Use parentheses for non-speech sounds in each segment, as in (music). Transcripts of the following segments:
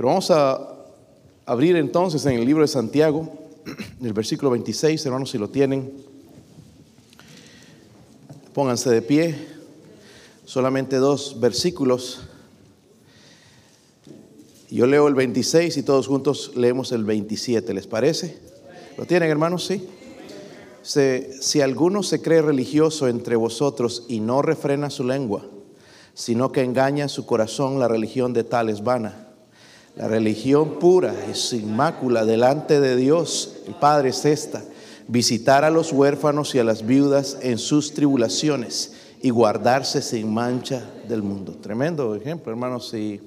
Pero vamos a abrir entonces en el libro de Santiago, el versículo 26, hermanos, si lo tienen. Pónganse de pie. Solamente dos versículos. Yo leo el 26 y todos juntos leemos el 27, ¿les parece? ¿Lo tienen, hermanos? Sí. si alguno se cree religioso entre vosotros y no refrena su lengua, sino que engaña su corazón, la religión de tal es vana. La religión pura y sin mácula delante de Dios, el Padre es esta, visitar a los huérfanos y a las viudas en sus tribulaciones y guardarse sin mancha del mundo. Tremendo ejemplo, hermanos, y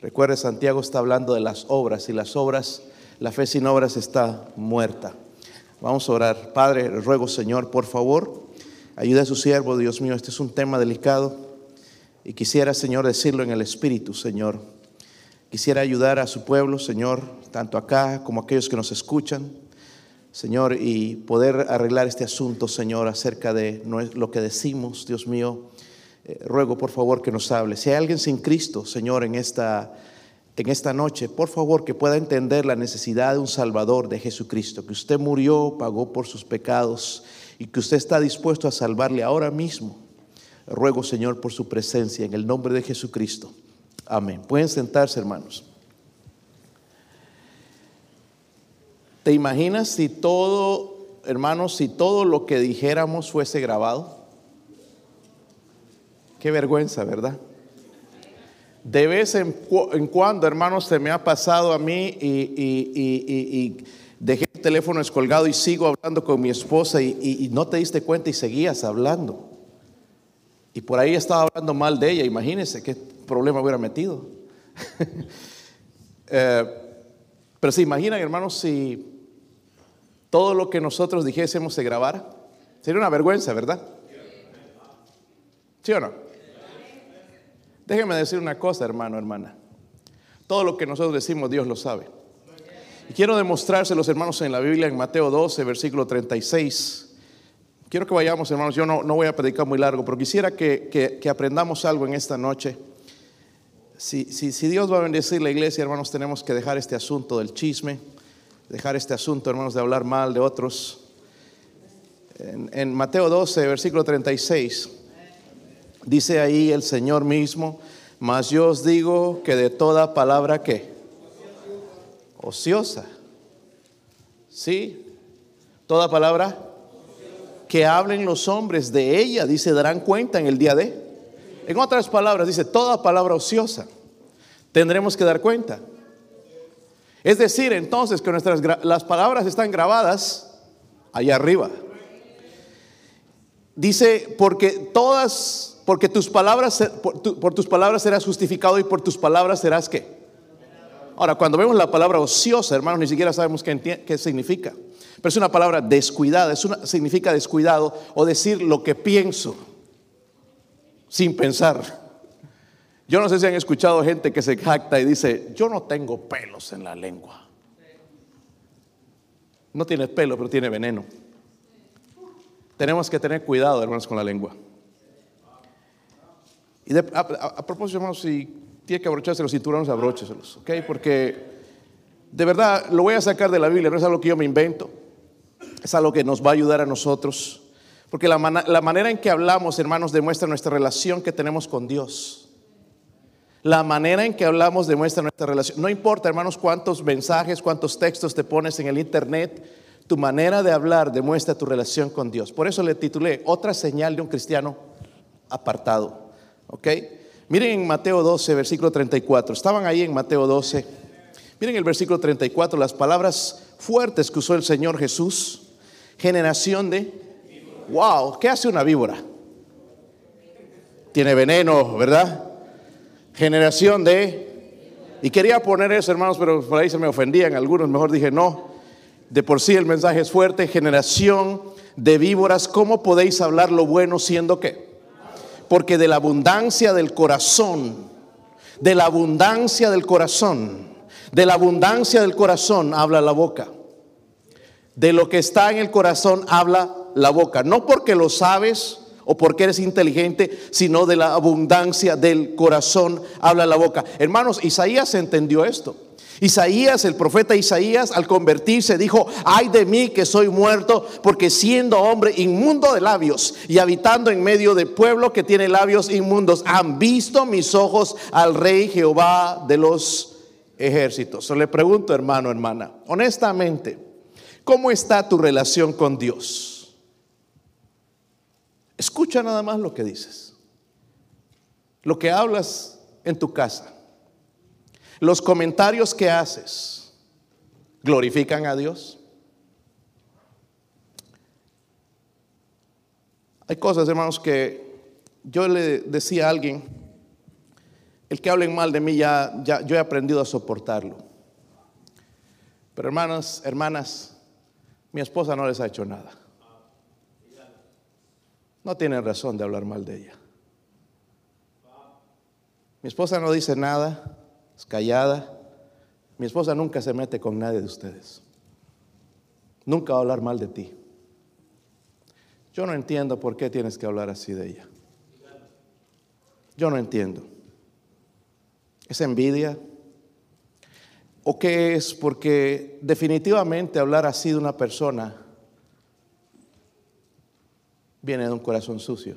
Recuerde, Santiago está hablando de las obras y las obras, la fe sin obras está muerta. Vamos a orar. Padre, ruego Señor, por favor, ayuda a su siervo, Dios mío, este es un tema delicado y quisiera, Señor, decirlo en el Espíritu, Señor. Quisiera ayudar a su pueblo, Señor, tanto acá como aquellos que nos escuchan, Señor, y poder arreglar este asunto, Señor, acerca de lo que decimos, Dios mío eh, ruego por favor que nos hable. Si hay alguien sin Cristo, Señor, en esta, en esta noche, por favor que pueda entender la necesidad de un Salvador de Jesucristo, que usted murió, pagó por sus pecados y que usted está dispuesto a salvarle ahora mismo. Ruego, Señor, por su presencia en el nombre de Jesucristo. Amén. Pueden sentarse, hermanos. ¿Te imaginas si todo, hermanos, si todo lo que dijéramos fuese grabado? Qué vergüenza, ¿verdad? De vez en, cuando, hermanos, se me ha pasado a mí y, dejé el teléfono descolgado y sigo hablando con mi esposa y, no te diste cuenta y seguías hablando. Y por ahí estaba hablando mal de ella, imagínense qué problema hubiera metido. (laughs) Eh, pero se imaginan, hermanos, si todo lo que nosotros dijésemos se grabara, sería una vergüenza, ¿verdad? ¿Sí o no? Déjeme decir una cosa, hermano, hermana. Todo lo que nosotros decimos, Dios lo sabe. Y quiero demostrárselos, hermanos, en la Biblia, en Mateo 12, versículo 36. Quiero que vayamos, hermanos. Yo no, no voy a predicar muy largo, pero quisiera que, aprendamos algo en esta noche. Si, si, Dios va a bendecir la iglesia, hermanos, tenemos que dejar este asunto del chisme, dejar este asunto, hermanos, de hablar mal de otros. En, en Mateo 12, versículo 36. Dice ahí el Señor mismo, mas yo os digo que de toda palabra que ociosa. ¿Sí? Toda palabra que hablen los hombres de ella, dice, darán cuenta en el día de. En otras palabras, dice, toda palabra ociosa. Tendremos que dar cuenta. Es decir, entonces que nuestras las palabras están grabadas allá arriba. Dice, porque todas porque tus palabras, por, tus palabras serás justificado y por tus palabras serás qué. Ahora, cuando vemos la palabra ociosa, hermanos, ni siquiera sabemos qué, qué significa. Pero es una palabra descuidada, es una, significa descuidado o decir lo que pienso sin pensar. Yo no sé si han escuchado gente que se jacta y dice, yo no tengo pelos en la lengua. No tiene pelo, pero tiene veneno. Tenemos que tener cuidado, hermanos, con la lengua. Y a, propósito, hermanos, si tiene que abrocharse los cinturones, abrócheselos, ¿ok? Porque de verdad lo voy a sacar de la Biblia, no es algo que yo me invento, es algo que nos va a ayudar a nosotros. Porque la, la manera en que hablamos, hermanos, demuestra nuestra relación que tenemos con Dios. La manera en que hablamos demuestra nuestra relación. No importa, hermanos, cuántos mensajes, cuántos textos te pones en el internet, tu manera de hablar demuestra tu relación con Dios. Por eso le titulé Otra señal de un cristiano apartado. ¿Ok? Miren en Mateo 12, versículo 34. Estaban ahí en Mateo 12. Miren el versículo 34, las palabras fuertes que usó el Señor Jesús. Generación de... Wow, ¿qué hace una víbora? Tiene veneno, ¿verdad? Generación de... Y quería poner eso, hermanos, pero por ahí se me ofendían algunos. Mejor dije, no. De por sí el mensaje es fuerte. Generación de víboras, ¿cómo podéis hablar lo bueno siendo qué? porque de la abundancia del corazón, de la abundancia del corazón, de la abundancia del corazón habla la boca. De lo que está en el corazón habla la boca. No porque lo sabes o porque eres inteligente, sino de la abundancia del corazón habla la boca. Hermanos, Isaías entendió esto. Isaías, el profeta Isaías, al convertirse, dijo, ay de mí que soy muerto, porque siendo hombre inmundo de labios y habitando en medio de pueblo que tiene labios inmundos, han visto mis ojos al rey Jehová de los ejércitos. le pregunto, hermano, hermana, honestamente, ¿cómo está tu relación con Dios? Escucha nada más lo que dices, lo que hablas en tu casa los comentarios que haces glorifican a Dios. Hay cosas, hermanos, que yo le decía a alguien, el que hablen mal de mí ya, ya yo he aprendido a soportarlo. Pero hermanas, hermanas, mi esposa no les ha hecho nada. No tienen razón de hablar mal de ella. Mi esposa no dice nada es callada. Mi esposa nunca se mete con nadie de ustedes. Nunca va a hablar mal de ti. Yo no entiendo por qué tienes que hablar así de ella. Yo no entiendo. ¿Es envidia? ¿O qué es? Porque definitivamente hablar así de una persona viene de un corazón sucio.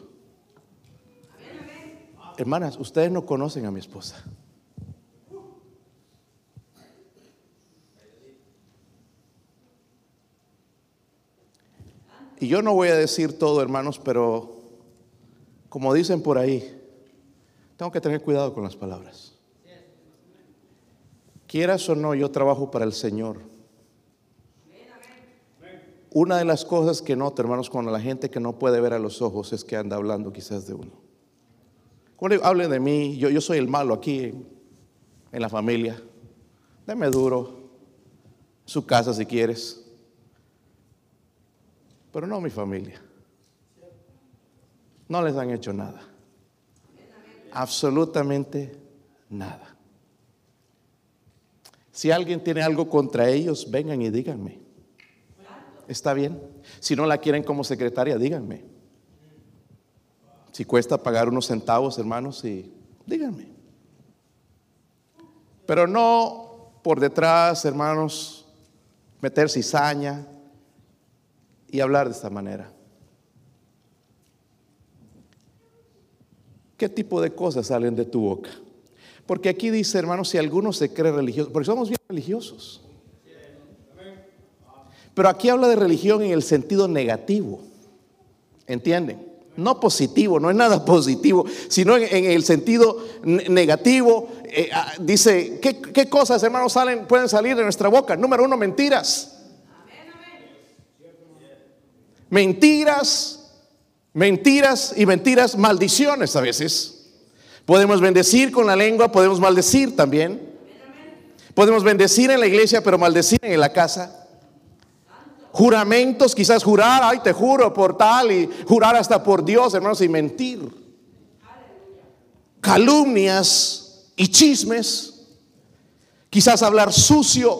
Hermanas, ustedes no conocen a mi esposa. Y yo no voy a decir todo, hermanos, pero como dicen por ahí, tengo que tener cuidado con las palabras. Quieras o no, yo trabajo para el Señor. Una de las cosas que noto, hermanos, con la gente que no puede ver a los ojos es que anda hablando quizás de uno. Cuando hable de mí, yo, yo soy el malo aquí en, en la familia. Deme duro, su casa si quieres pero no mi familia. No les han hecho nada. Absolutamente nada. Si alguien tiene algo contra ellos, vengan y díganme. ¿Está bien? Si no la quieren como secretaria, díganme. Si cuesta pagar unos centavos, hermanos, y díganme. Pero no por detrás, hermanos, meter cizaña, y hablar de esta manera. ¿Qué tipo de cosas salen de tu boca? Porque aquí dice, hermanos, si alguno se cree religioso, porque somos bien religiosos. Pero aquí habla de religión en el sentido negativo. ¿Entienden? No positivo, no es nada (laughs) positivo, sino en, el sentido negativo. Eh, ah, dice, ¿qué, ¿qué, cosas, hermanos, salen, pueden salir de nuestra boca? Número uno, mentiras. mentiras, mentiras y mentiras, maldiciones a veces. Podemos bendecir con la lengua, podemos maldecir también. Podemos bendecir en la iglesia, pero maldecir en la casa. Juramentos, quizás jurar, ay, te juro por tal, y jurar hasta por Dios, hermanos, y mentir. Calumnias y chismes. Quizás hablar sucio,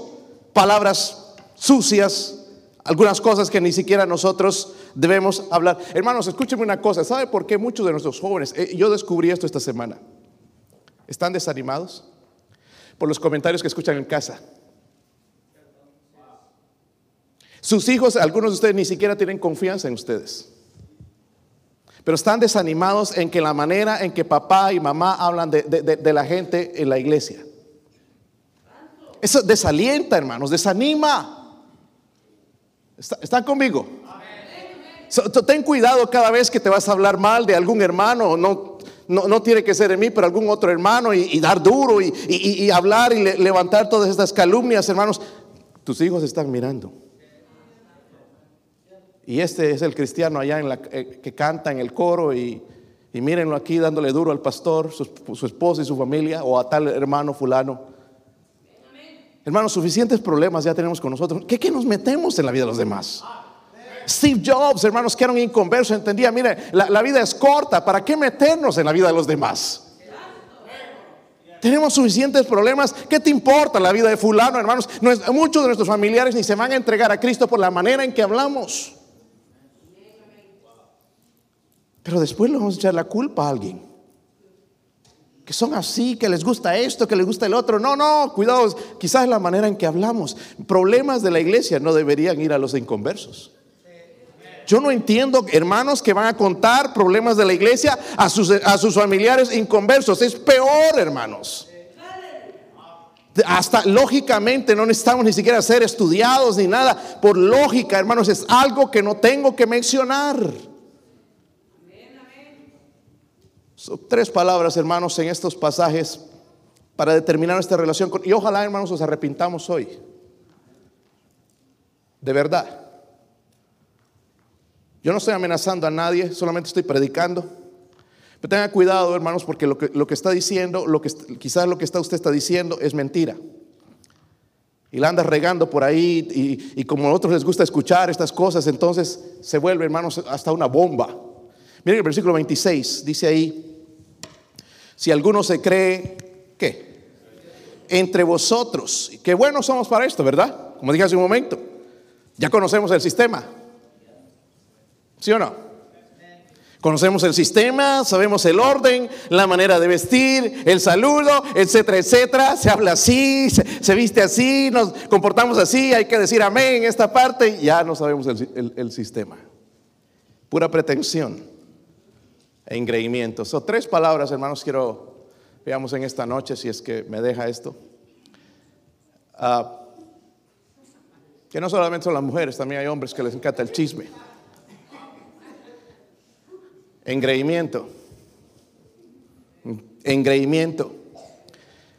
palabras sucias, algunas cosas que ni siquiera nosotros debemos hablar. Hermanos, escúchenme una cosa. ¿Sabe por qué muchos de nuestros jóvenes, eh, yo descubrí esto esta semana, están desanimados por los comentarios que escuchan en casa? Sus hijos, algunos de ustedes ni siquiera tienen confianza en ustedes. Pero están desanimados en que la manera en que papá y mamá hablan de, la gente en la iglesia. Eso desalienta, hermanos, desanima. ¿Están conmigo? ten cuidado cada vez que te vas a hablar mal de algún hermano, no, no, tiene que ser de mí, pero algún otro hermano, y, dar duro y, hablar y levantar todas estas calumnias, hermanos. Tus hijos están mirando. Y este es el cristiano allá en la, eh, que canta en el coro y, mírenlo aquí dándole duro al pastor, su, su esposa y su familia, o a tal hermano fulano. Hermanos, suficientes problemas ya tenemos con nosotros. ¿Qué, ¿Qué, nos metemos en la vida de los demás? Steve Jobs, hermanos, que era un inconverso, entendía, mire, la, vida es corta, ¿para qué meternos en la vida de los demás? Tenemos suficientes problemas. ¿Qué te importa la vida de fulano, hermanos? muchos de nuestros familiares ni se van a entregar a Cristo por la manera en que hablamos. Pero después le vamos a echar la culpa a alguien que son así, que les gusta esto, que les gusta el otro. No, no, cuidado, quizás la manera en que hablamos. Problemas de la iglesia no deberían ir a los inconversos. Yo no entiendo, hermanos, que van a contar problemas de la iglesia a sus, a sus familiares inconversos. Es peor, hermanos. Hasta lógicamente no necesitamos ni siquiera ser estudiados ni nada. Por lógica, hermanos, es algo que no tengo que mencionar. Tres palabras, hermanos, en estos pasajes para determinar esta relación. y ojalá, hermanos, nos arrepintamos hoy. De verdad. Yo no estoy amenazando a nadie, solamente estoy predicando. Pero tenga cuidado, hermanos, porque lo que, lo que está diciendo, lo que, quizás lo que está, usted está diciendo es mentira. Y la anda regando por ahí y, y como a otros les gusta escuchar estas cosas, entonces se vuelve, hermanos, hasta una bomba. Miren el versículo 26, dice ahí, si alguno se cree, ¿qué? Entre vosotros. Qué buenos somos para esto, ¿verdad? Como dije hace un momento. Ya conocemos el sistema. ¿Sí o no? Conocemos el sistema, sabemos el orden, la manera de vestir, el saludo, etcétera, etcétera. Se habla así, se, viste así, nos comportamos así, hay que decir amén en esta parte. Ya no sabemos el, el sistema. Pura pretensión e engreimiento. Son tres palabras, hermanos, quiero veamos en esta noche si es que me deja esto. Ah, que no solamente son las mujeres, también hay hombres que les encanta el chisme. Engreimiento. Engreimiento.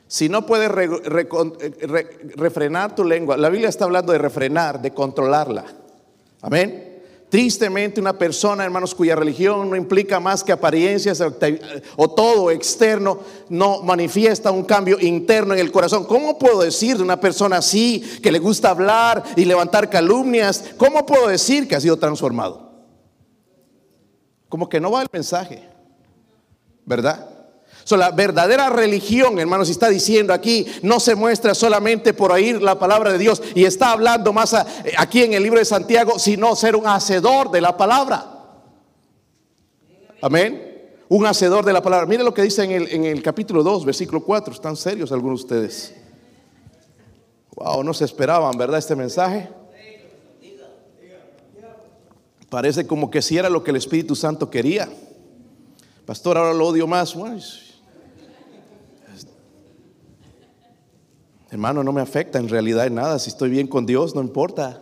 Si no puedes refrenar tu lengua, la Biblia está hablando de refrenar, de controlarla. Amén. Tristemente una persona, hermanos, cuya religión no implica más que apariencias o todo externo, no manifiesta un cambio interno en el corazón. ¿Cómo puedo decir de una persona así, que le gusta hablar y levantar calumnias, cómo puedo decir que ha sido transformado? Como que no va el mensaje, ¿verdad? La verdadera religión, hermanos, está diciendo aquí, no se muestra solamente por oír la palabra de Dios y está hablando más aquí en el libro de Santiago, sino ser un hacedor de la palabra. Amén. Un hacedor de la palabra. Mire lo que dice en el, en el capítulo 2, versículo 4. Están serios algunos de ustedes. Wow, no se esperaban, ¿verdad? Este mensaje. Parece como que si era lo que el Espíritu Santo quería. Pastor, ahora lo odio más. Bueno, Hermano, no me afecta en realidad en nada. Si estoy bien con Dios, no importa.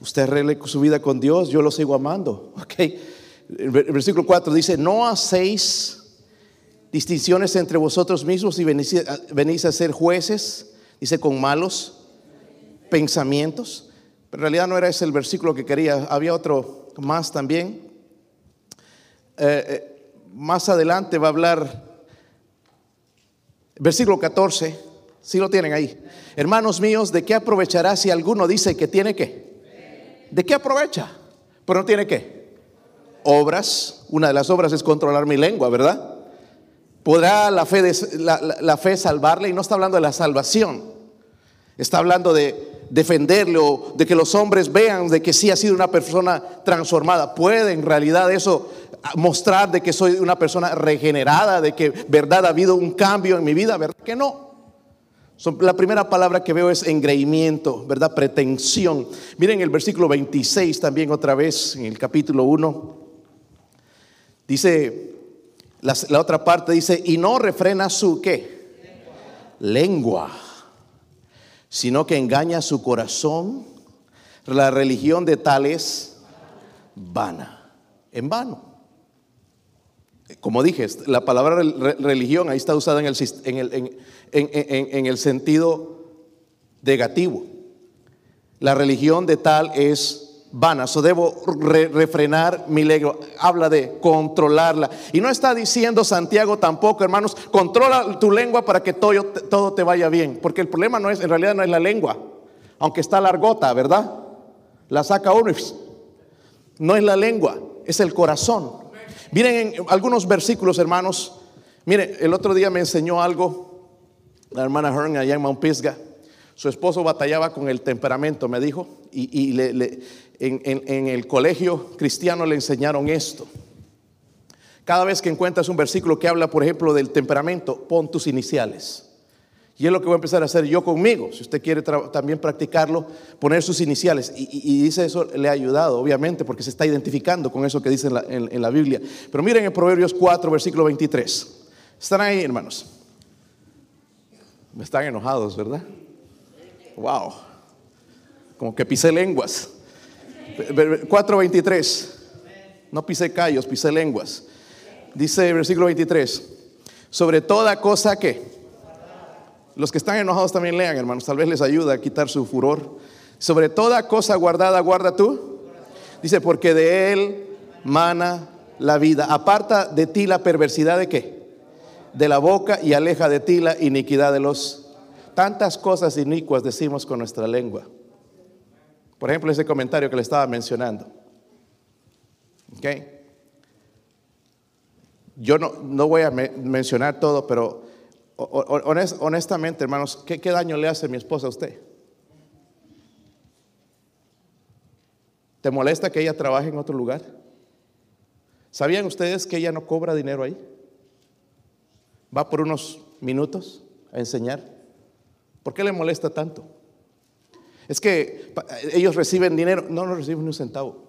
Usted arregle su vida con Dios, yo lo sigo amando. (laughs) Ok. El versículo 4 dice: No hacéis distinciones entre vosotros mismos y venís, a ser jueces, dice, con malos pensamientos. Pero en realidad no era ese el versículo que quería, había otro más también. Eh, eh, más adelante va a hablar, versículo 14 si lo tienen ahí. Hermanos míos, ¿de qué aprovechará si alguno dice que tiene qué? ¿De qué aprovecha? Pero no tiene qué. Obras. Una de las obras es controlar mi lengua, ¿verdad? ¿Podrá la fe, la, fe salvarle? Y no está hablando de la salvación. Está hablando de defenderle o de que los hombres vean de que sí ha sido una persona transformada. Puede en realidad eso mostrar de que soy una persona regenerada, de que verdad ha habido un cambio en mi vida, ¿verdad que no? La primera palabra que veo es engreimiento, ¿verdad? Pretensión. Miren el versículo 26 también otra vez, en el capítulo 1. Dice, la, otra parte dice, y no refrena su qué? Lengua. Sino que engaña su corazón. La religión de tales vana, en vano. Como dije, la palabra religión ahí está usada en el, el sentido negativo. La religión de tal es vana, so debo refrenar mi lengua. Habla de controlarla. Y no está diciendo Santiago tampoco, hermanos, controla tu lengua para que todo, todo te vaya bien. Porque el problema no es, en realidad no es la lengua, aunque está largota, ¿verdad? La saca uno no es la lengua, es el corazón. Miren en algunos versículos, hermanos. Mire, el otro día me enseñó algo la hermana Hearn allá en Mount Pisgah. Su esposo batallaba con el temperamento, me dijo, y, en, el colegio cristiano le enseñaron esto, Cada vez que encuentras un versículo que habla, por ejemplo, del temperamento, pon tus iniciales. Y es lo que voy a empezar a hacer yo conmigo. Si usted quiere también practicarlo, poner sus iniciales. Y, dice eso, le ha ayudado, obviamente, porque se está identificando con eso que dice en la, en la Biblia. Pero miren en Proverbios 4, versículo 23. ¿Están ahí, hermanos? Me están enojados, ¿verdad? Wow. Como que pisé lenguas. 4.23. No pisé callos, pisé lenguas. Dice versículo 23. Sobre toda cosa que. Los que están enojados también lean, hermanos. Tal vez les ayuda a quitar su furor. Sobre toda cosa guardada, guarda tú. Dice, porque de él mana la vida. Aparta de ti la perversidad de qué? De la boca y aleja de ti la iniquidad de los... Tantas cosas inicuas decimos con nuestra lengua. Por ejemplo, ese comentario que le estaba mencionando. ¿Ok? Yo no, no voy a mencionar todo, pero honestamente, hermanos, ¿qué, ¿qué daño le hace mi esposa a usted? ¿Te molesta que ella trabaje en otro lugar? ¿Sabían ustedes que ella no cobra dinero ahí? Va por unos minutos a enseñar. ¿Por qué le molesta tanto? Es que ellos reciben dinero, no, no reciben ni un centavo.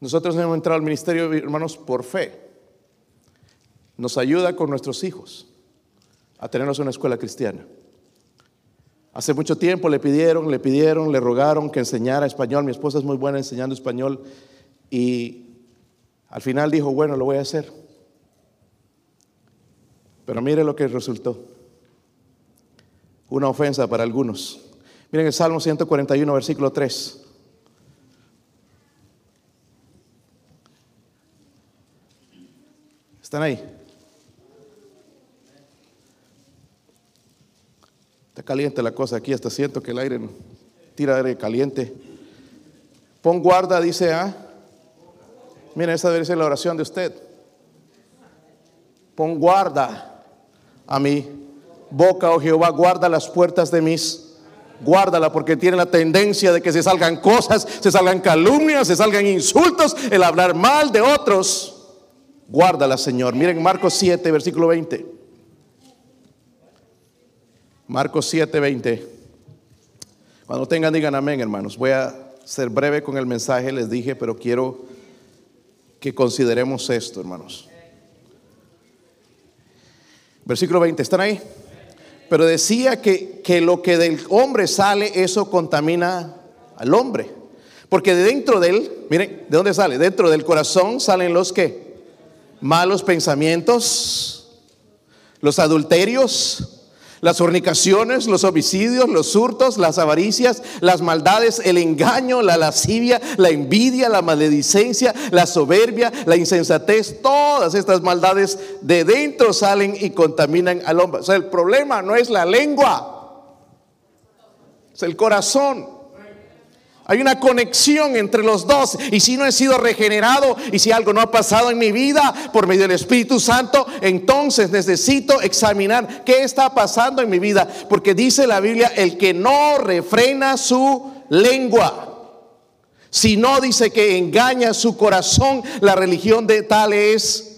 Nosotros hemos entrado al ministerio, hermanos, por fe. Nos ayuda con nuestros hijos a tenernos una escuela cristiana. Hace mucho tiempo le pidieron, le pidieron, le rogaron que enseñara español. Mi esposa es muy buena enseñando español y al final dijo, bueno, lo voy a hacer. Pero mire lo que resultó. Una ofensa para algunos. Miren el Salmo 141, versículo 3. ¿Están ahí? Está caliente la cosa aquí, hasta siento que el aire tira aire caliente. Pon guarda, dice. Ah. Miren, esa debe ser la oración de usted. Pon guarda a mi boca, oh Jehová, guarda las puertas de mis guárdala porque tiene la tendencia de que se salgan cosas, se salgan calumnias, se salgan insultos, el hablar mal de otros. Guárdala, Señor. Miren Marcos 7, versículo 20. Marcos 7, 20. Cuando tengan, digan amén, hermanos. Voy a ser breve con el mensaje, les dije, pero quiero que consideremos esto, hermanos. Versículo 20, ¿están ahí? Pero decía que, que lo que del hombre sale, eso contamina al hombre. Porque de dentro de él, miren, ¿de dónde sale? Dentro del corazón salen los que? Malos pensamientos, los adulterios, las fornicaciones, los homicidios, los hurtos, las avaricias, las maldades, el engaño, la lascivia, la envidia, la maledicencia, la soberbia, la insensatez, todas estas maldades de dentro salen y contaminan al hombre. O sea, el problema no es la lengua, es el corazón. Hay una conexión entre los dos. Y si no he sido regenerado y si algo no ha pasado en mi vida por medio del Espíritu Santo, entonces necesito examinar qué está pasando en mi vida. Porque dice la Biblia, el que no refrena su lengua. Si no dice que engaña su corazón, la religión de tal es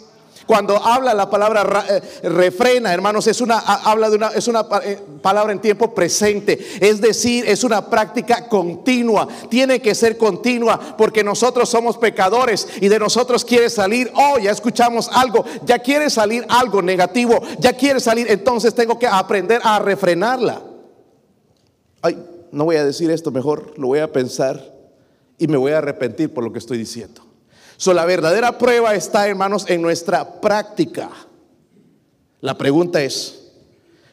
cuando habla la palabra eh, refrena, hermanos, es una habla de una es una eh, palabra en tiempo presente, es decir, es una práctica continua, tiene que ser continua porque nosotros somos pecadores y de nosotros quiere salir, oh, ya escuchamos algo, ya quiere salir algo negativo, ya quiere salir, entonces tengo que aprender a refrenarla. Ay, no voy a decir esto, mejor lo voy a pensar y me voy a arrepentir por lo que estoy diciendo la verdadera prueba está, hermanos, en nuestra práctica. La pregunta es,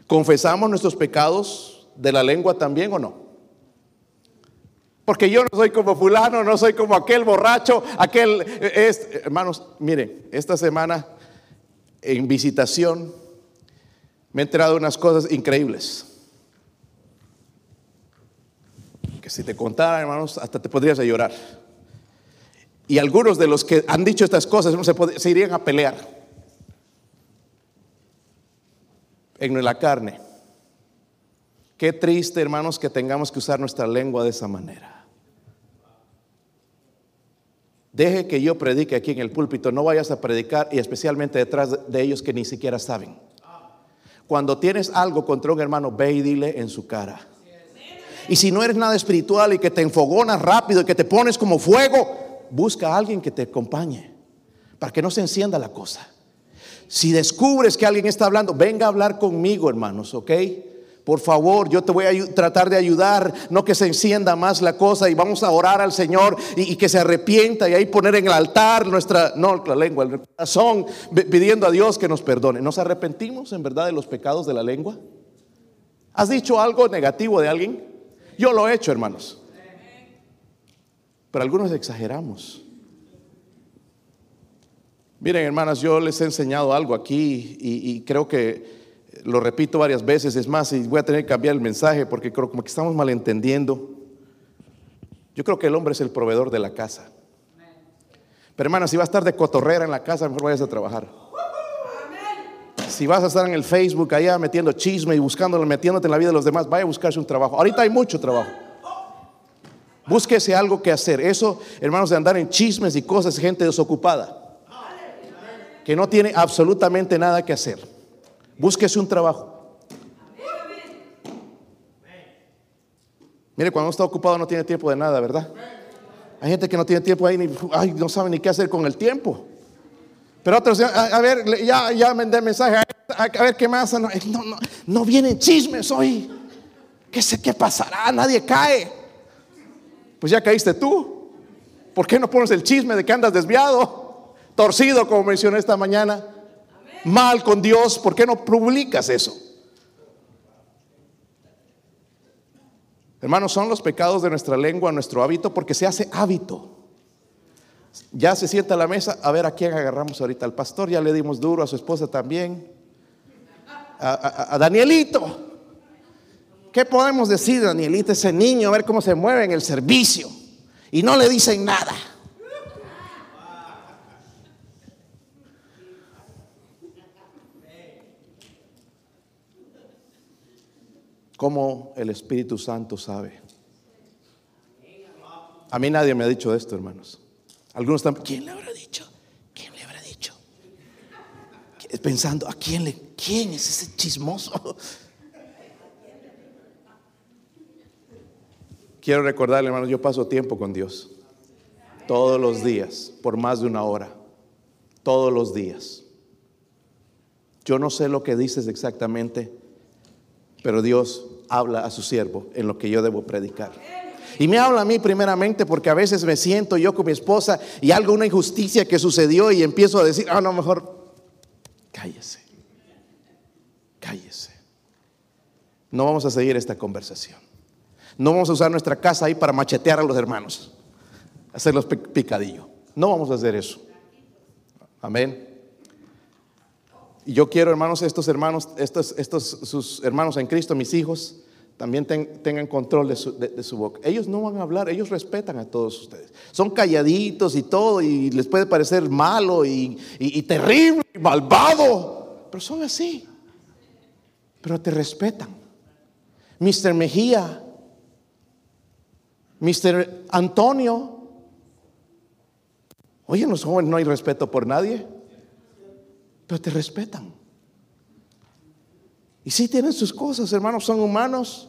¿confesamos nuestros pecados de la lengua también o no? Porque yo no soy como fulano, no soy como aquel borracho, aquel... Es, hermanos, miren, esta semana en visitación me he enterado de unas cosas increíbles. Que si te contara, hermanos, hasta te podrías llorar. Y algunos de los que han dicho estas cosas se, se irían a pelear en la carne. Qué triste, hermanos, que tengamos que usar nuestra lengua de esa manera. Deje que yo predique aquí en el púlpito, no vayas a predicar y especialmente detrás de ellos que ni siquiera saben. Cuando tienes algo contra un hermano, ve y dile en su cara. Y si no eres nada espiritual y que te enfogonas rápido y que te pones como fuego, busca a alguien que te acompañe para que no se encienda la cosa. Si descubres que alguien está hablando, venga a hablar conmigo, hermanos, ¿ok? Por favor, yo te voy a tratar de ayudar, no que se encienda más la cosa y vamos a orar al Señor y, que se arrepienta y ahí poner en el altar nuestra, no la lengua, el corazón, pidiendo a Dios que nos perdone. ¿Nos arrepentimos en verdad de los pecados de la lengua? ¿Has dicho algo negativo de alguien? Yo lo he hecho, hermanos. Pero algunos exageramos. Miren, hermanas, yo les he enseñado algo aquí y, creo que lo repito varias veces, es más, y voy a tener que cambiar el mensaje porque creo como que estamos malentendiendo. Yo creo que el hombre es el proveedor de la casa. Pero hermanas, si vas a estar de cotorrera en la casa, mejor vayas a trabajar. Si vas a estar en el Facebook allá metiendo chisme y buscándolo, metiéndote en la vida de los demás, vaya a buscarse un trabajo. Ahorita hay mucho trabajo. Búsquese algo que hacer. Eso, hermanos, de andar en chismes y cosas, gente desocupada que no tiene absolutamente nada que hacer. Búsquese un trabajo. Mire, cuando uno está ocupado no tiene tiempo de nada, ¿verdad? Hay gente que no tiene tiempo ahí, ni, ay, no sabe ni qué hacer con el tiempo. Pero otros, a, ver, ya, ya mandé mensaje, a, ver qué más. No, no, no, vienen chismes hoy. ¿Qué sé qué pasará? Nadie cae. Pues ya caíste tú. ¿Por qué no pones el chisme de que andas desviado? torcido, como mencioné esta mañana, mal con Dios, ¿por qué no publicas eso? Hermanos, son los pecados de nuestra lengua, nuestro hábito, porque se hace hábito. Ya se sienta a la mesa, a ver a quién agarramos ahorita. Al pastor ya le dimos duro, a su esposa también. A, a Danielito. ¿Qué podemos decir, Danielito, ese niño, a ver cómo se mueve en el servicio? Y no le dicen nada. ¿Cómo el Espíritu Santo sabe? A mí nadie me ha dicho esto, hermanos. Algunos están, ¿quién le habrá dicho? ¿Quién le habrá dicho? Pensando, ¿a quién le, quién es ese chismoso? Quiero recordarle, hermanos, yo paso tiempo con Dios. Todos los días, por más de una hora. Todos los días. Yo no sé lo que dices exactamente, pero Dios habla a su siervo en lo que yo debo predicar. Y me habla a mí primeramente porque a veces me siento yo con mi esposa y algo, una injusticia que sucedió y empiezo a decir, ah, no, mejor cállese, cállese. No vamos a seguir esta conversación. No vamos a usar nuestra casa ahí para machetear a los hermanos, hacerlos picadillo. No vamos a hacer eso. Amén. Y yo quiero, hermanos, estos hermanos, estos, estos sus hermanos en Cristo, mis hijos, también tengan control de su, boca. Ellos no van a hablar, ellos respetan a todos ustedes. Son calladitos y todo, y les puede parecer malo y, y terrible, y malvado, pero son así. Pero te respetan. Mr. Mejía, Mr. Antonio. Oye, los jóvenes no hay respeto por nadie pero te respetan. Y sí tienen sus cosas, hermanos, son humanos.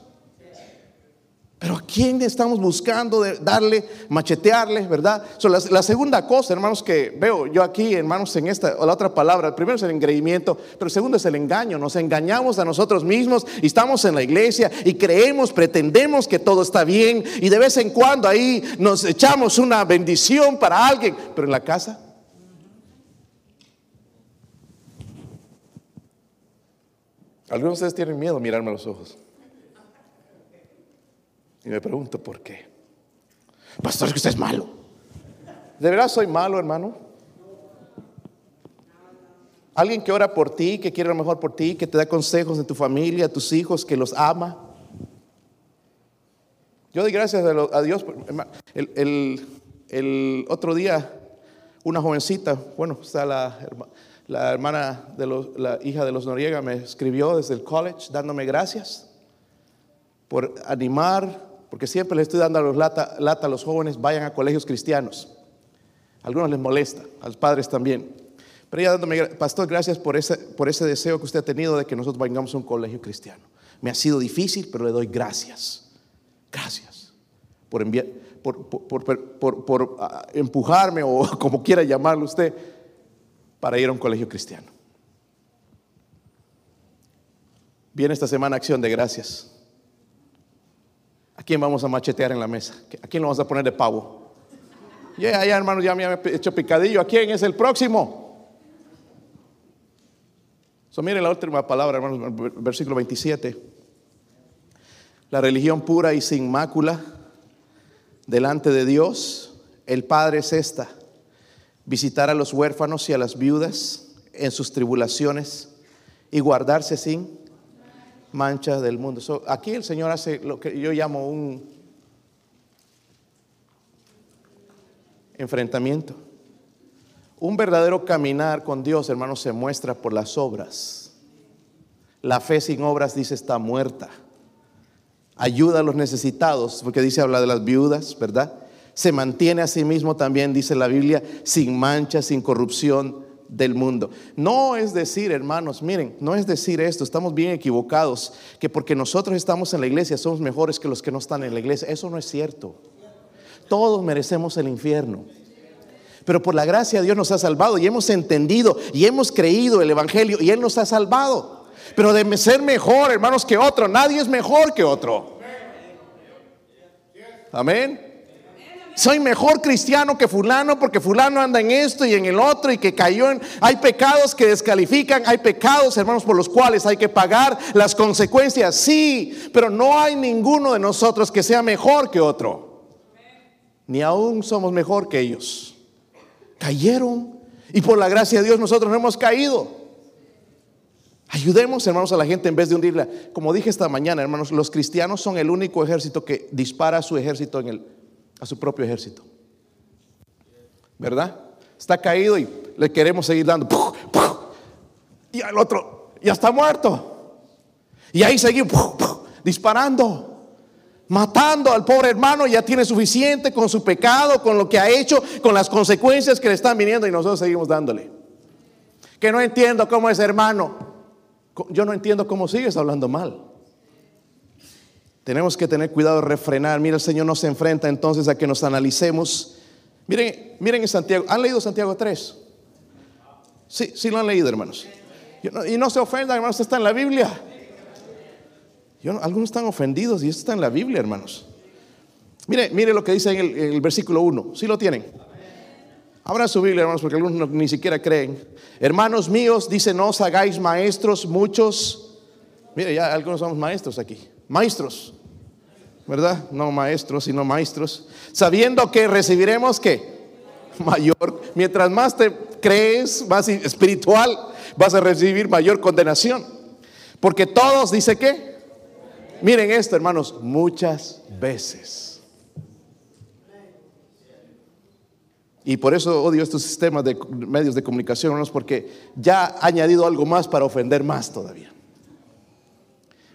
Pero ¿a quién estamos buscando darle, machetearle, verdad? la, segunda cosa, hermanos, que veo yo aquí, hermanos, en esta o la otra palabra, el primero es el engreimiento, pero el segundo es el engaño. Nos engañamos a nosotros mismos y estamos en la iglesia y creemos, pretendemos que todo está bien y de vez en cuando ahí nos echamos una bendición para alguien, pero en la casa Algunos de ustedes tienen miedo a mirarme a los ojos. Y me pregunto por qué. Pastor, es que usted es malo. ¿De verdad soy malo, hermano? Alguien que ora por ti, que quiere lo mejor por ti, que te da consejos en tu familia, a tus hijos, que los ama. Yo doy gracias a Dios. El, el otro día, una jovencita, bueno, está la la hermana de los, la hija de los Noriega me escribió desde el college dándome gracias por animar, porque siempre le estoy dando a los lata, lata a los jóvenes, vayan a colegios cristianos. A algunos les molesta, a los padres también. Pero ella dándome, pastor, gracias por ese, por ese deseo que usted ha tenido de que nosotros vengamos a un colegio cristiano. Me ha sido difícil, pero le doy gracias. Gracias por, enviar, por, por, ah, empujarme o (laughs) como quiera llamarlo usted para ir a un colegio cristiano. Viene esta semana acción de gracias. ¿A quién vamos a machetear en la mesa? ¿A quién lo vamos a poner de pavo? Ya, ya, hermano, ya me ha hecho picadillo. ¿A quién es el próximo? So, mire la última palabra, hermanos, versículo 27. La religión pura y sin mácula delante de Dios, el Padre es esta, visitar a los huérfanos y a las viudas en sus tribulaciones y guardarse sin mancha del mundo. aquí el Señor hace lo que yo llamo un enfrentamiento. Un verdadero caminar con Dios, hermanos, se muestra por las obras. La fe sin obras, dice, está muerta. Ayuda a los necesitados, porque dice, habla de las viudas, ¿verdad? Se mantiene a sí mismo también, dice la Biblia, sin mancha, sin corrupción del mundo. No es decir, hermanos, miren, no es decir esto, estamos bien equivocados, que porque nosotros estamos en la iglesia somos mejores que los que no están en la iglesia. Eso no es cierto. Todos merecemos el infierno. Pero por la gracia Dios nos ha salvado y hemos entendido y hemos creído el Evangelio y Él nos ha salvado. Pero de ser mejor, hermanos, que otro, nadie es mejor que otro. Amén soy mejor cristiano que fulano porque fulano anda en esto y en el otro y que cayó en... Hay pecados que descalifican, hay pecados, hermanos, por los cuales hay que pagar las consecuencias, sí, pero no hay ninguno de nosotros que sea mejor que otro. Ni aún somos mejor que ellos. Cayeron y por la gracia de Dios nosotros no hemos caído. Ayudemos, hermanos, a la gente en vez de hundirla. Como dije esta mañana, hermanos, los cristianos son el único ejército que dispara su ejército en el a su propio ejército. ¿Verdad? Está caído y le queremos seguir dando. Y al otro ya está muerto. Y ahí seguimos disparando, matando al pobre hermano. Ya tiene suficiente con su pecado, con lo que ha hecho, con las consecuencias que le están viniendo y nosotros seguimos dándole. Que no entiendo cómo es hermano. Yo no entiendo cómo sigues hablando mal. Tenemos que tener cuidado de refrenar. Mira, el Señor nos enfrenta entonces a que nos analicemos. Miren, miren en Santiago. ¿Han leído Santiago 3? Sí, sí lo han leído, hermanos. Y no se ofendan, hermanos, está en la Biblia. algunos están ofendidos y esto está en la Biblia, hermanos. Mire, mire lo que dice en el, versículo 1. ¿Sí lo tienen? Abra su Biblia, hermanos, porque algunos ni siquiera creen. Hermanos míos, dice, no os hagáis maestros muchos. Mire, ya algunos somos maestros aquí maestros, ¿verdad? No maestros, sino maestros, sabiendo que recibiremos que mayor, mientras más te crees, más espiritual, vas a recibir mayor condenación. Porque todos, dice que, miren esto, hermanos, muchas veces. Y por eso odio estos sistemas de medios de comunicación, hermanos, porque ya ha añadido algo más para ofender más todavía.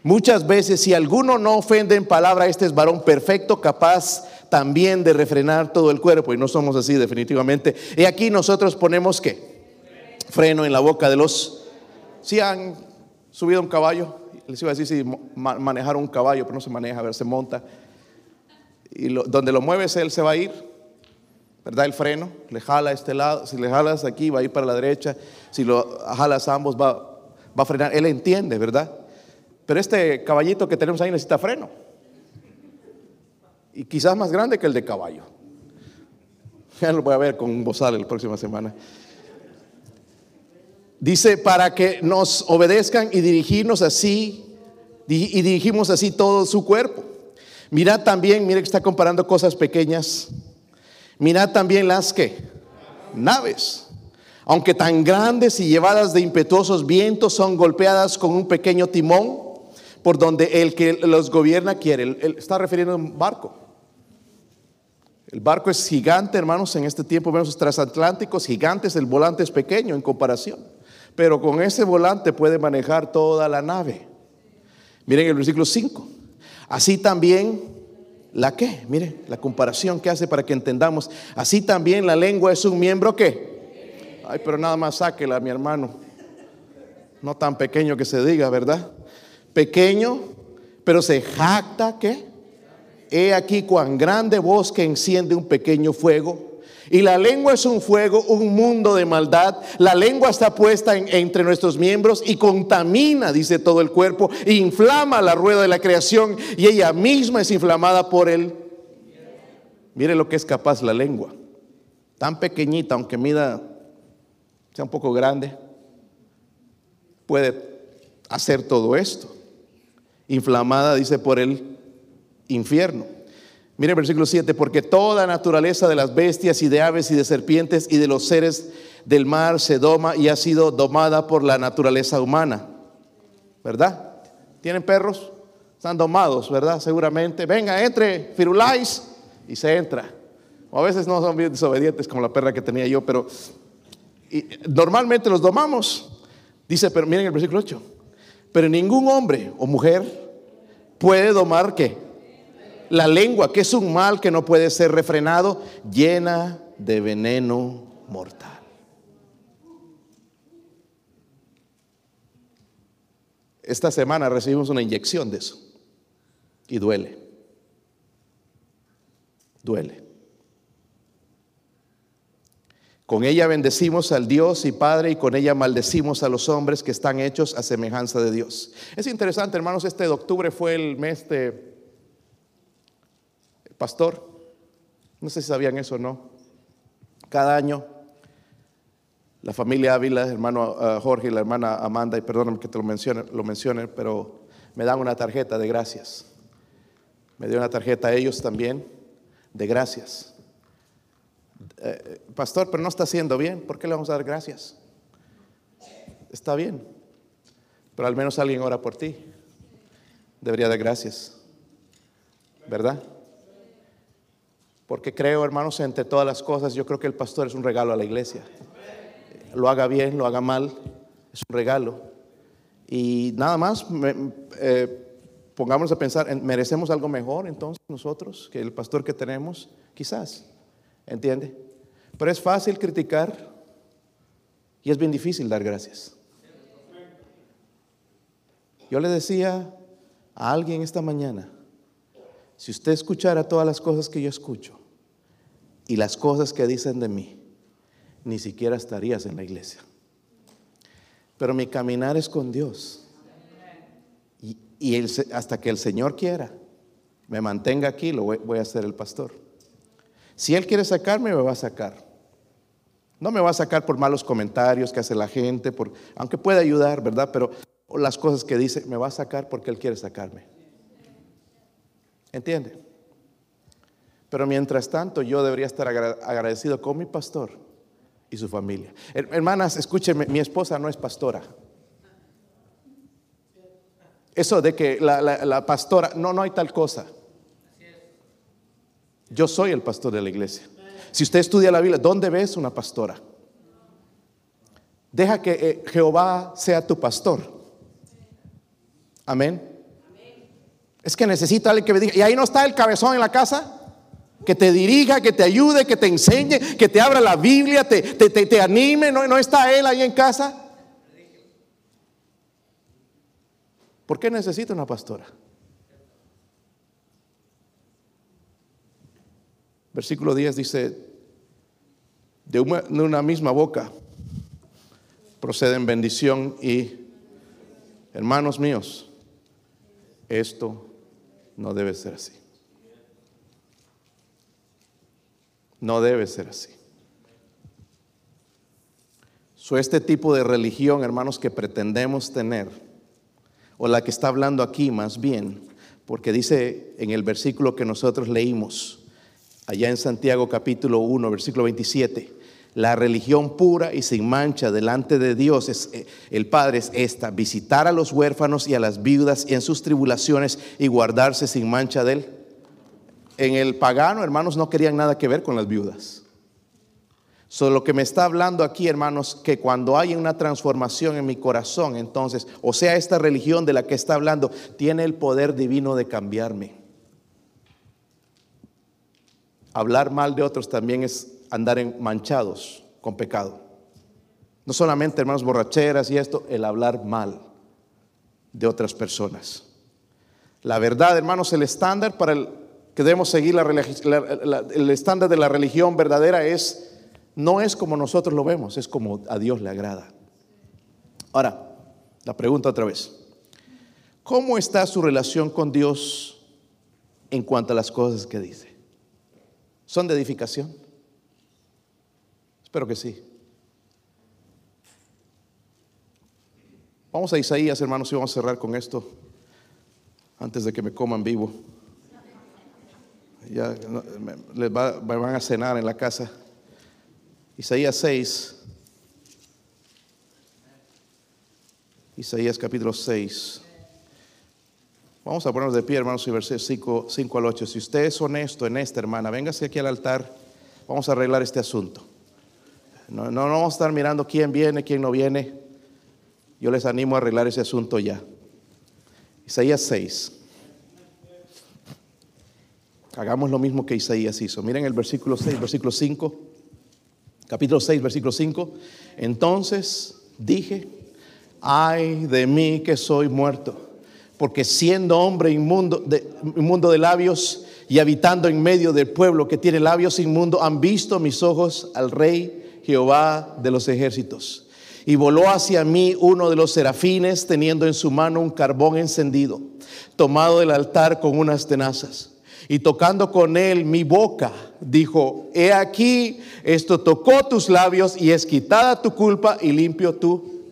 Muchas veces, si alguno no ofende en palabra, este es varón perfecto, capaz también de refrenar todo el cuerpo. Y no somos así, definitivamente. Y aquí nosotros ponemos que freno en la boca de los. Si han subido un caballo, les iba a decir si manejar un caballo, pero no se maneja, a ver, se monta. Y donde lo mueves, él se va a ir, ¿verdad? El freno, le jala a este lado. Si le jalas aquí, va a ir para la derecha. Si lo jalas ambos, va, va a frenar. Él entiende, ¿verdad? Pero este caballito que tenemos ahí necesita freno. Y quizás más grande que el de caballo. (laughs) Ya lo voy a ver con un bozal la próxima semana. Dice, para que nos obedezcan y dirigirnos así, y dirigimos así todo su cuerpo. Mirad también, mire que está comparando cosas pequeñas. Mirad también las que, naves, aunque tan grandes y llevadas de impetuosos vientos, son golpeadas con un pequeño timón por donde el que los gobierna quiere. Él, está refiriendo a un barco. El barco es gigante, hermanos, en este tiempo vemos los transatlánticos gigantes, el volante es pequeño en comparación, pero con ese volante puede manejar toda la nave. Miren el versículo 5. Así también ¿La qué? Mire, la comparación que hace para que entendamos. Así también la lengua es un miembro que. Ay, pero nada más sáquela, mi hermano. No tan pequeño que se diga, ¿verdad? Pequeño, pero se jacta que. He aquí cuán grande voz que enciende un pequeño fuego. Y la lengua es un fuego, un mundo de maldad. La lengua está puesta entre nuestros miembros y contamina, dice todo el cuerpo, e inflama la rueda de la creación y ella misma es inflamada por él. Mire lo que es capaz la lengua. Tan pequeñita, aunque mida, sea un poco grande, puede hacer todo esto. Inflamada, dice, por el infierno. Mire el versículo 7, porque toda naturaleza de las bestias y de aves y de serpientes y de los seres del mar se doma y ha sido domada por la naturaleza humana. ¿Verdad? ¿Tienen perros? Están domados, ¿verdad? Seguramente. Venga, entre, firuláis, y se entra. O a veces no son bien desobedientes como la perra que tenía yo, pero normalmente los domamos. Dice, pero miren el versículo 8. Pero ningún hombre o mujer puede domar qué? La lengua, que es un mal que no puede ser refrenado, llena de veneno mortal. Esta semana recibimos una inyección de eso y duele. Duele. Con ella bendecimos al Dios y Padre y con ella maldecimos a los hombres que están hechos a semejanza de Dios. Es interesante, hermanos, este de octubre fue el mes de pastor. No sé si sabían eso o no. Cada año la familia Ávila, hermano ah, Jorge y la hermana Amanda, y perdóname que te lo mencione, lo mencione, pero me dan una tarjeta de gracias. Me dio una tarjeta a ellos también de gracias. Eh, pastor, pero no está haciendo bien, ¿por qué le vamos a dar gracias? Está bien, pero al menos alguien ora por ti. Debería dar gracias, ¿verdad? Porque creo, hermanos, entre todas las cosas, yo creo que el pastor es un regalo a la iglesia. Lo haga bien, lo haga mal, es un regalo. Y nada más, eh, pongámonos a pensar, ¿merecemos algo mejor entonces nosotros que el pastor que tenemos? Quizás, ¿entiende? Pero es fácil criticar y es bien difícil dar gracias. Yo le decía a alguien esta mañana, si usted escuchara todas las cosas que yo escucho y las cosas que dicen de mí, ni siquiera estarías en la iglesia. Pero mi caminar es con Dios. Y, hasta que el Señor quiera, me mantenga aquí, lo voy, a ser el pastor. Si Él quiere sacarme, me va a sacar. No me va a sacar por malos comentarios que hace la gente, por, aunque pueda ayudar, ¿verdad? Pero las cosas que dice, me va a sacar porque Él quiere sacarme. ¿Entiende? Pero mientras tanto yo debería estar agradecido con mi pastor y su familia. Hermanas, escúcheme, mi esposa no es pastora. Eso de que la, pastora, no, no hay tal cosa. Yo soy el pastor de la iglesia. Si usted estudia la Biblia, ¿dónde ves una pastora? Deja que eh, Jehová sea tu pastor. Amén. Es que necesita alguien que me diga. Y ahí no está el cabezón en la casa. Que te dirija, que te ayude, que te enseñe, que te abra la Biblia, te, te, anime. ¿No, ¿No está él ahí en casa? ¿Por qué necesita una pastora? Versículo 10 dice, de una, misma boca proceden bendición y, hermanos míos, esto no debe ser así. No debe ser así. So, este tipo de religión, hermanos, que pretendemos tener, o la que está hablando aquí más bien, porque dice en el versículo que nosotros leímos, allá en Santiago capítulo 1, versículo 27, la religión pura y sin mancha delante de Dios, es, eh, el Padre, es esta, visitar a los huérfanos y a las viudas en sus tribulaciones y guardarse sin mancha de él. En el pagano, hermanos, no querían nada que ver con las viudas. Solo lo que me está hablando aquí, hermanos, que cuando hay una transformación en mi corazón, entonces, o sea, esta religión de la que está hablando, tiene el poder divino de cambiarme. Hablar mal de otros también es andar en manchados con pecado. No solamente, hermanos, borracheras y esto, el hablar mal de otras personas. La verdad, hermanos, el estándar para el que debemos seguir el estándar de la religión verdadera es no es como nosotros lo vemos, es como a Dios le agrada. Ahora, la pregunta otra vez. ¿Cómo está su relación con Dios en cuanto a las cosas que dice? ¿Son de edificación? Espero que sí. Vamos a Isaías, hermanos, y vamos a cerrar con esto antes de que me coman vivo. Ya les van a cenar en la casa. Isaías 6. Isaías capítulo 6. Vamos a ponernos de pie, hermanos, y versículos 5, al 8. Si usted es honesto en esta, hermana, véngase aquí al altar. Vamos a arreglar este asunto. No, no, no vamos a estar mirando quién viene, quién no viene. Yo les animo a arreglar ese asunto ya. Isaías 6. Hagamos lo mismo que Isaías hizo. Miren el versículo 6, versículo 5 capítulo 6, versículo 5. Entonces dije, ay de mí que soy muerto, porque siendo hombre inmundo de, inmundo de labios y habitando en medio del pueblo que tiene labios inmundos, han visto mis ojos al rey Jehová de los ejércitos. Y voló hacia mí uno de los serafines teniendo en su mano un carbón encendido, tomado del altar con unas tenazas y tocando con él mi boca, dijo, he aquí, esto tocó tus labios y es quitada tu culpa y limpio tú.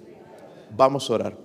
Vamos a orar.